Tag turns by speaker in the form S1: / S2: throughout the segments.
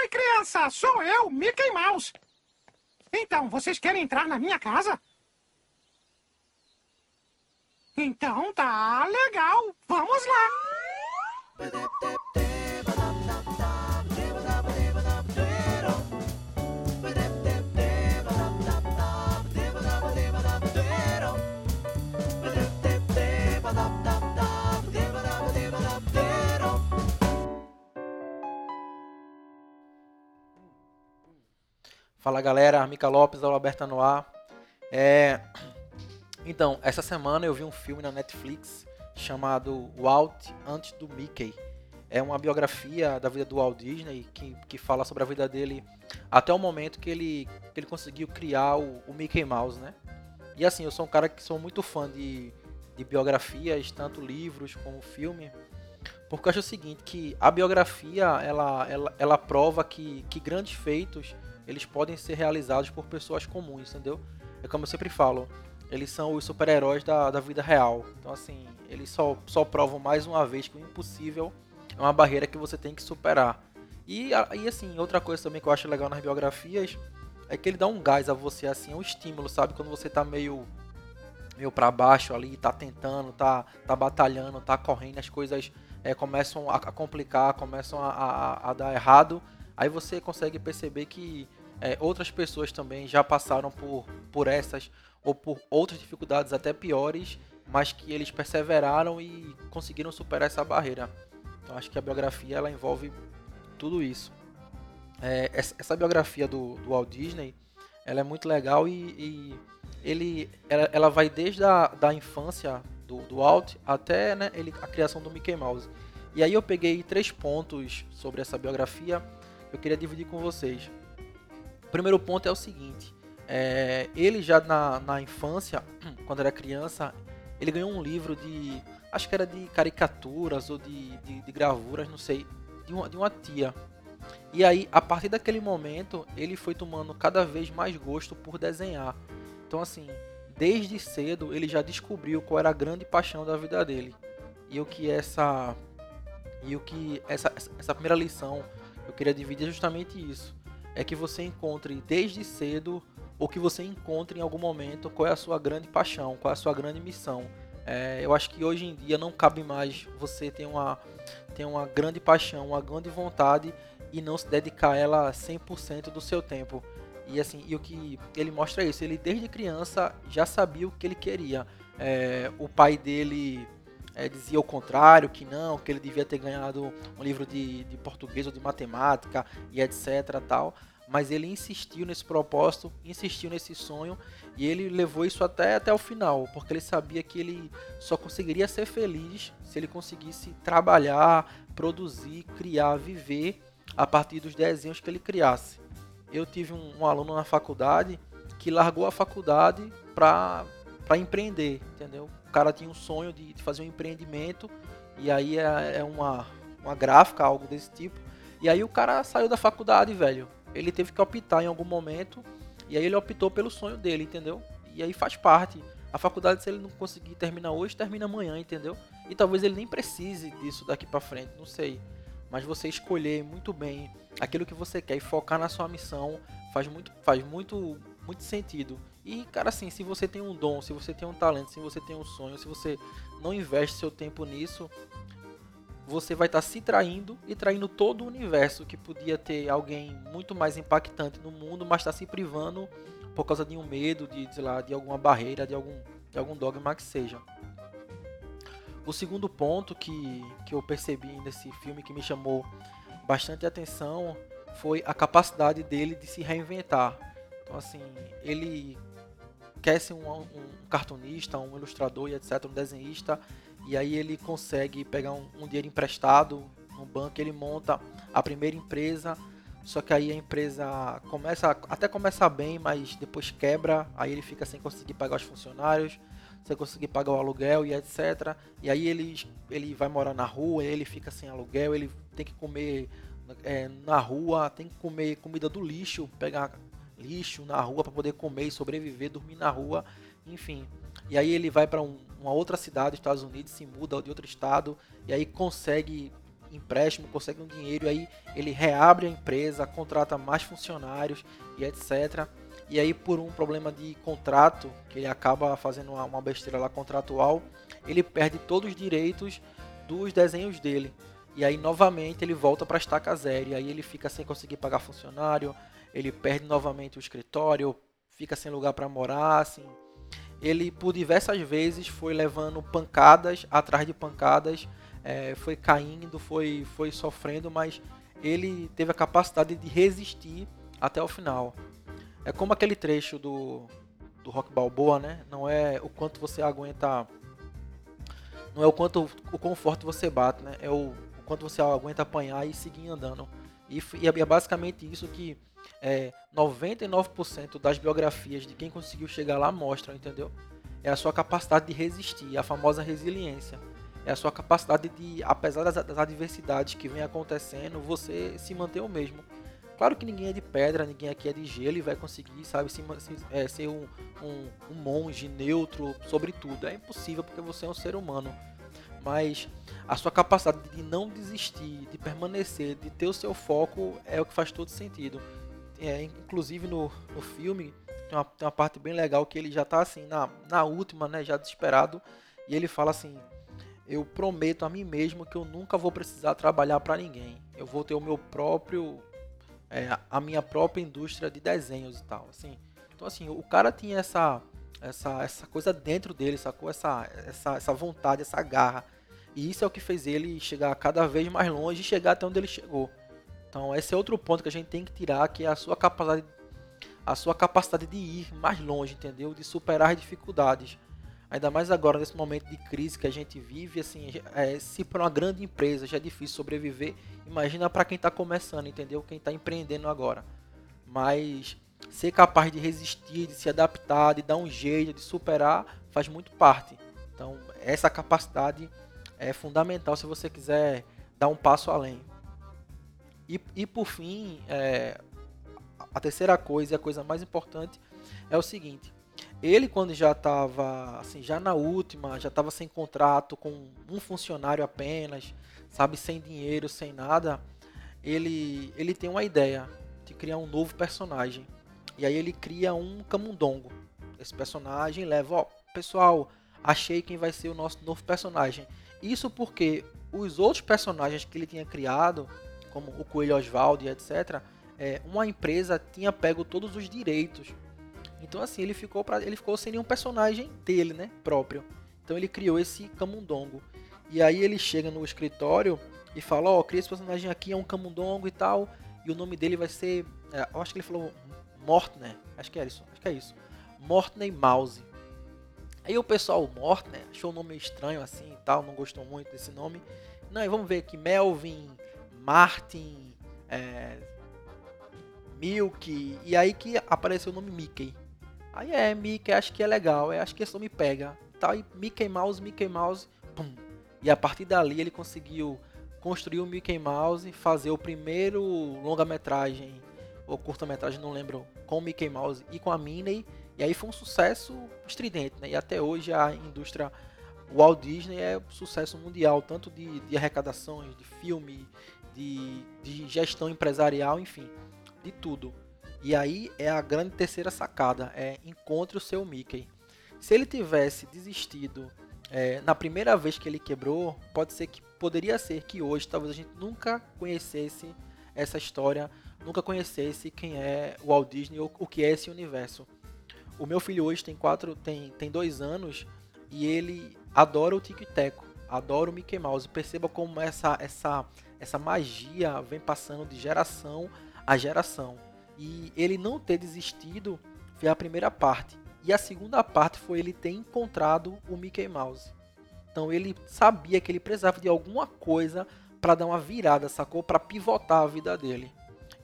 S1: Oi, criança! Sou eu, Mickey Mouse. Então, vocês querem entrar na minha casa? Então tá legal. Vamos lá.
S2: Fala galera, Mica Lopes, Aula Aberta no ar. É... Então, essa semana eu vi um filme na Netflix chamado Walt Antes do Mickey. É uma biografia da vida do Walt Disney que, que fala sobre a vida dele até o momento que ele, que ele conseguiu criar o, o Mickey Mouse, né? E assim, eu sou um cara que sou muito fã de, de biografias, tanto livros como filme, porque eu acho o seguinte, que a biografia, ela, ela, ela prova que, que grandes feitos eles podem ser realizados por pessoas comuns, entendeu? É como eu sempre falo, eles são os super-heróis da, da vida real. Então, assim, eles só, só provam mais uma vez que o impossível é uma barreira que você tem que superar. E, e, assim, outra coisa também que eu acho legal nas biografias é que ele dá um gás a você, assim, um estímulo, sabe? Quando você tá meio meio para baixo ali, tá tentando, tá, tá batalhando, tá correndo, as coisas é, começam a, a, complicar, começam a, a, a dar errado, aí você consegue perceber que é, outras pessoas também já passaram por, por essas ou por outras dificuldades até piores, mas que eles perseveraram e conseguiram superar essa barreira. Então acho que a biografia ela envolve tudo isso. É, essa, essa, biografia do, do, Walt Disney ela é muito legal e, e ele, ela, ela, vai desde a da infância do, do Walt até né, ele, a criação do Mickey Mouse. E aí eu peguei três pontos sobre essa biografia eu queria dividir com vocês. O primeiro ponto é o seguinte: é, ele já na, na infância, quando era criança, ele ganhou um livro de. Acho que era de caricaturas ou de, de, de gravuras, não sei, de uma, de uma tia. E aí, a partir daquele momento, ele foi tomando cada vez mais gosto por desenhar. Então, assim, desde cedo ele já descobriu qual era a grande paixão da vida dele. E o que essa e o que essa, essa primeira lição eu queria dividir é justamente isso é que você encontre desde cedo ou que você encontre em algum momento qual é a sua grande paixão, qual é a sua grande missão. É, eu acho que hoje em dia não cabe mais você ter uma, ter uma grande paixão, uma grande vontade e não se dedicar a ela 100% do seu tempo. E assim, e o que ele mostra é isso, ele desde criança já sabia o que ele queria. É, o pai dele é, dizia o contrário, que não, que ele devia ter ganhado um livro de, de português ou de matemática e etc. tal. Mas ele insistiu nesse propósito, insistiu nesse sonho e ele levou isso até, até o final, porque ele sabia que ele só conseguiria ser feliz se ele conseguisse trabalhar, produzir, criar, viver a partir dos desenhos que ele criasse. Eu tive um, um aluno na faculdade que largou a faculdade para empreender, entendeu? O cara tinha um sonho de, de fazer um empreendimento e aí é, é, uma, uma gráfica, algo desse tipo. E aí o cara saiu da faculdade, velho. Ele teve que optar em algum momento e aí ele optou pelo sonho dele, entendeu? E aí faz parte. A faculdade, se ele não conseguir terminar hoje, termina amanhã, entendeu? E talvez ele nem precise disso daqui para frente, não sei. Mas você escolher muito bem aquilo que você quer e focar na sua missão faz muito, faz muito, muito sentido. E, cara, assim, se você tem um dom, se você tem um talento, se você tem um sonho, se você não investe seu tempo nisso, você vai estar tá se traindo e traindo todo o universo que podia ter alguém muito mais impactante no mundo, mas está se privando por causa de um medo, de, sei lá, de alguma barreira, de algum, de algum dogma que seja. O segundo ponto que, que eu percebi nesse filme que me chamou bastante atenção foi a capacidade dele de se reinventar. Então, assim, ele quer ser um, um, cartunista, um ilustrador e etc, um desenhista, e aí ele consegue pegar um, um dinheiro emprestado no banco, ele monta a primeira empresa, só que aí a empresa começa até começa bem, mas depois quebra, aí ele fica sem conseguir pagar os funcionários, sem conseguir pagar o aluguel e etc. E aí ele, ele vai morar na rua, ele fica sem aluguel, ele tem que comer é, na rua, tem que comer comida do lixo, pegar lixo na rua para poder comer e sobreviver, dormir na rua, enfim. E aí ele vai para um, uma outra cidade dos Estados Unidos, se muda de outro estado e aí consegue empréstimo, consegue um dinheiro, e aí ele reabre a empresa, contrata mais funcionários e etc. E aí, por um problema de contrato, que ele acaba fazendo uma, besteira lá contratual, ele perde todos os direitos dos desenhos dele. E aí, novamente, ele volta para estaca zero. E aí, ele fica sem conseguir pagar funcionário, ele perde novamente o escritório, fica sem lugar para morar, assim. Ele, por diversas vezes, foi levando pancadas atrás de pancadas, é, foi caindo, foi, foi sofrendo, mas ele teve a capacidade de resistir até o final. É como aquele trecho do, do Rock Balboa, né? Não é o quanto você aguenta. Não é o quanto o conforto você bate, né? É o, o quanto você aguenta apanhar e seguir andando. E, e é basicamente isso que é, 99% das biografias de quem conseguiu chegar lá mostram, entendeu? É a sua capacidade de resistir, a famosa resiliência. É a sua capacidade de, apesar das, das adversidades que vem acontecendo, você se manter o mesmo. Claro que ninguém é de pedra, ninguém aqui é de gelo e vai conseguir, sabe, se, se, é, ser um, um, um, monge neutro sobre tudo. É impossível porque você é um ser humano. Mas a sua capacidade de não desistir, de permanecer, de ter o seu foco é o que faz todo sentido. É, inclusive no, no filme tem uma, tem uma parte bem legal que ele já está assim, na, na última, né, já desesperado, e ele fala assim: Eu prometo a mim mesmo que eu nunca vou precisar trabalhar para ninguém. Eu vou ter o meu próprio é, a minha própria indústria de desenhos e tal, assim. Então assim, o cara tinha essa essa, essa coisa dentro dele, sacou? Essa, essa, essa vontade, essa garra. E isso é o que fez ele chegar cada vez mais longe e chegar até onde ele chegou. Então esse é outro ponto que a gente tem que tirar, que é a sua capacidade, a sua capacidade de ir mais longe, entendeu? De superar as dificuldades. Ainda mais agora, nesse momento de crise que a gente vive, assim, é, se para uma grande empresa já é difícil sobreviver, imagina para quem está começando, entendeu? Quem está empreendendo agora. Mas ser capaz de resistir, de se adaptar, de dar um jeito, de superar, faz muito parte. Então, essa capacidade é fundamental se você quiser dar um passo além. E, e por fim, é, a terceira coisa e a coisa mais importante é o seguinte: ele, quando já estava, assim, já na última, já estava sem contrato, com um funcionário apenas, sabe, sem dinheiro, sem nada, ele, ele tem uma ideia de criar um novo personagem. E aí ele cria um camundongo. Esse personagem leva, ó, pessoal, achei quem vai ser o nosso novo personagem. Isso porque os outros personagens que ele tinha criado, como o Coelho Oswald etc., é, uma empresa tinha pego todos os direitos então assim, ele ficou para ele ficou sem nenhum personagem dele, né, próprio. Então ele criou esse camundongo. E aí ele chega no escritório e fala, ó, oh, criei esse personagem aqui, é um camundongo e tal, e o nome dele vai ser, é, eu acho que ele falou Mortner, acho que é isso, acho que é isso. Mortney Mouse. Aí o pessoal Mortner achou o nome estranho assim e tal, não gostou muito desse nome. Não, e vamos ver aqui, Melvin, Martin, é, Milk, e aí que apareceu o nome Mickey. Aí é, Mickey, acho que é legal, é, acho que isso me pega. Tal, e Mickey Mouse, Mickey Mouse, pum. E a partir dali ele conseguiu construir o Mickey Mouse, fazer o primeiro longa-metragem, ou curta-metragem, não lembro, com o Mickey Mouse e com a Minnie. E aí foi um sucesso estridente, né? E até hoje a indústria Walt Disney é um sucesso mundial, tanto de, de arrecadações, de filme, de, de gestão empresarial, enfim, de tudo. E aí é a grande terceira sacada, é encontre o seu Mickey. Se ele tivesse desistido é, na primeira vez que ele quebrou, pode ser que poderia ser que hoje talvez a gente nunca conhecesse essa história, nunca conhecesse quem é o Walt Disney ou o que é esse universo. O meu filho hoje tem quatro, tem, tem dois anos e ele adora o Tico e Teco, adora o Mickey Mouse. Perceba como essa essa essa magia vem passando de geração a geração. E ele não ter desistido foi a primeira parte. E a segunda parte foi ele ter encontrado o Mickey Mouse. Então ele sabia que ele precisava de alguma coisa para dar uma virada, sacou? Para pivotar a vida dele.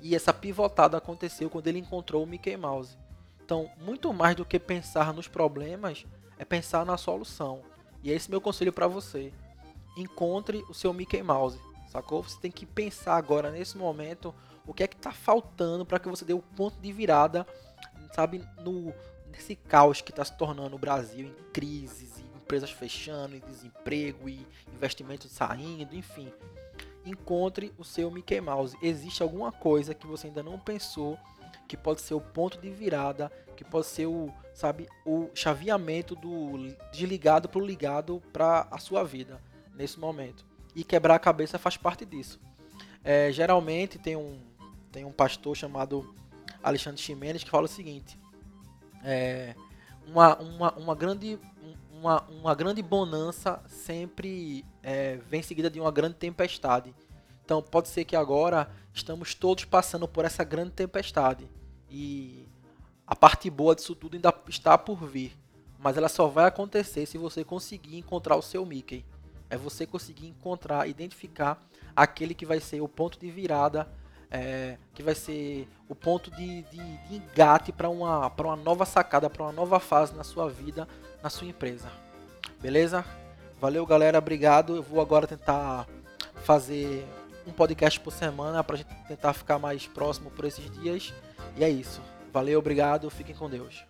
S2: E essa pivotada aconteceu quando ele encontrou o Mickey Mouse. Então, muito mais do que pensar nos problemas, é pensar na solução. E esse é meu conselho para você. Encontre o seu Mickey Mouse, sacou? Você tem que pensar agora, nesse momento, o que é que está faltando para que você dê o ponto de virada, sabe, no nesse caos que está se tornando o Brasil em crises, e empresas fechando, e desemprego e investimentos saindo, enfim. encontre o seu Mickey Mouse. Existe alguma coisa que você ainda não pensou que pode ser o ponto de virada, que pode ser o, sabe, o chaveamento do desligado para o ligado para a sua vida nesse momento. E quebrar a cabeça faz parte disso. É, geralmente tem um, tem um pastor chamado Alexandre Ximenes que fala o seguinte: é, uma, uma, uma, grande, uma, uma grande bonança sempre é, vem seguida de uma grande tempestade. Então pode ser que agora estamos todos passando por essa grande tempestade e a parte boa disso tudo ainda está por vir, mas ela só vai acontecer se você conseguir encontrar o seu Mickey. É você conseguir encontrar, identificar aquele que vai ser o ponto de virada, é, que vai ser o ponto de, de, de engate para uma, uma nova sacada, para uma nova fase na sua vida, na sua empresa. Beleza? Valeu, galera. Obrigado. Eu vou agora tentar fazer um podcast por semana para a gente tentar ficar mais próximo por esses dias. E é isso. Valeu, obrigado. Fiquem com Deus.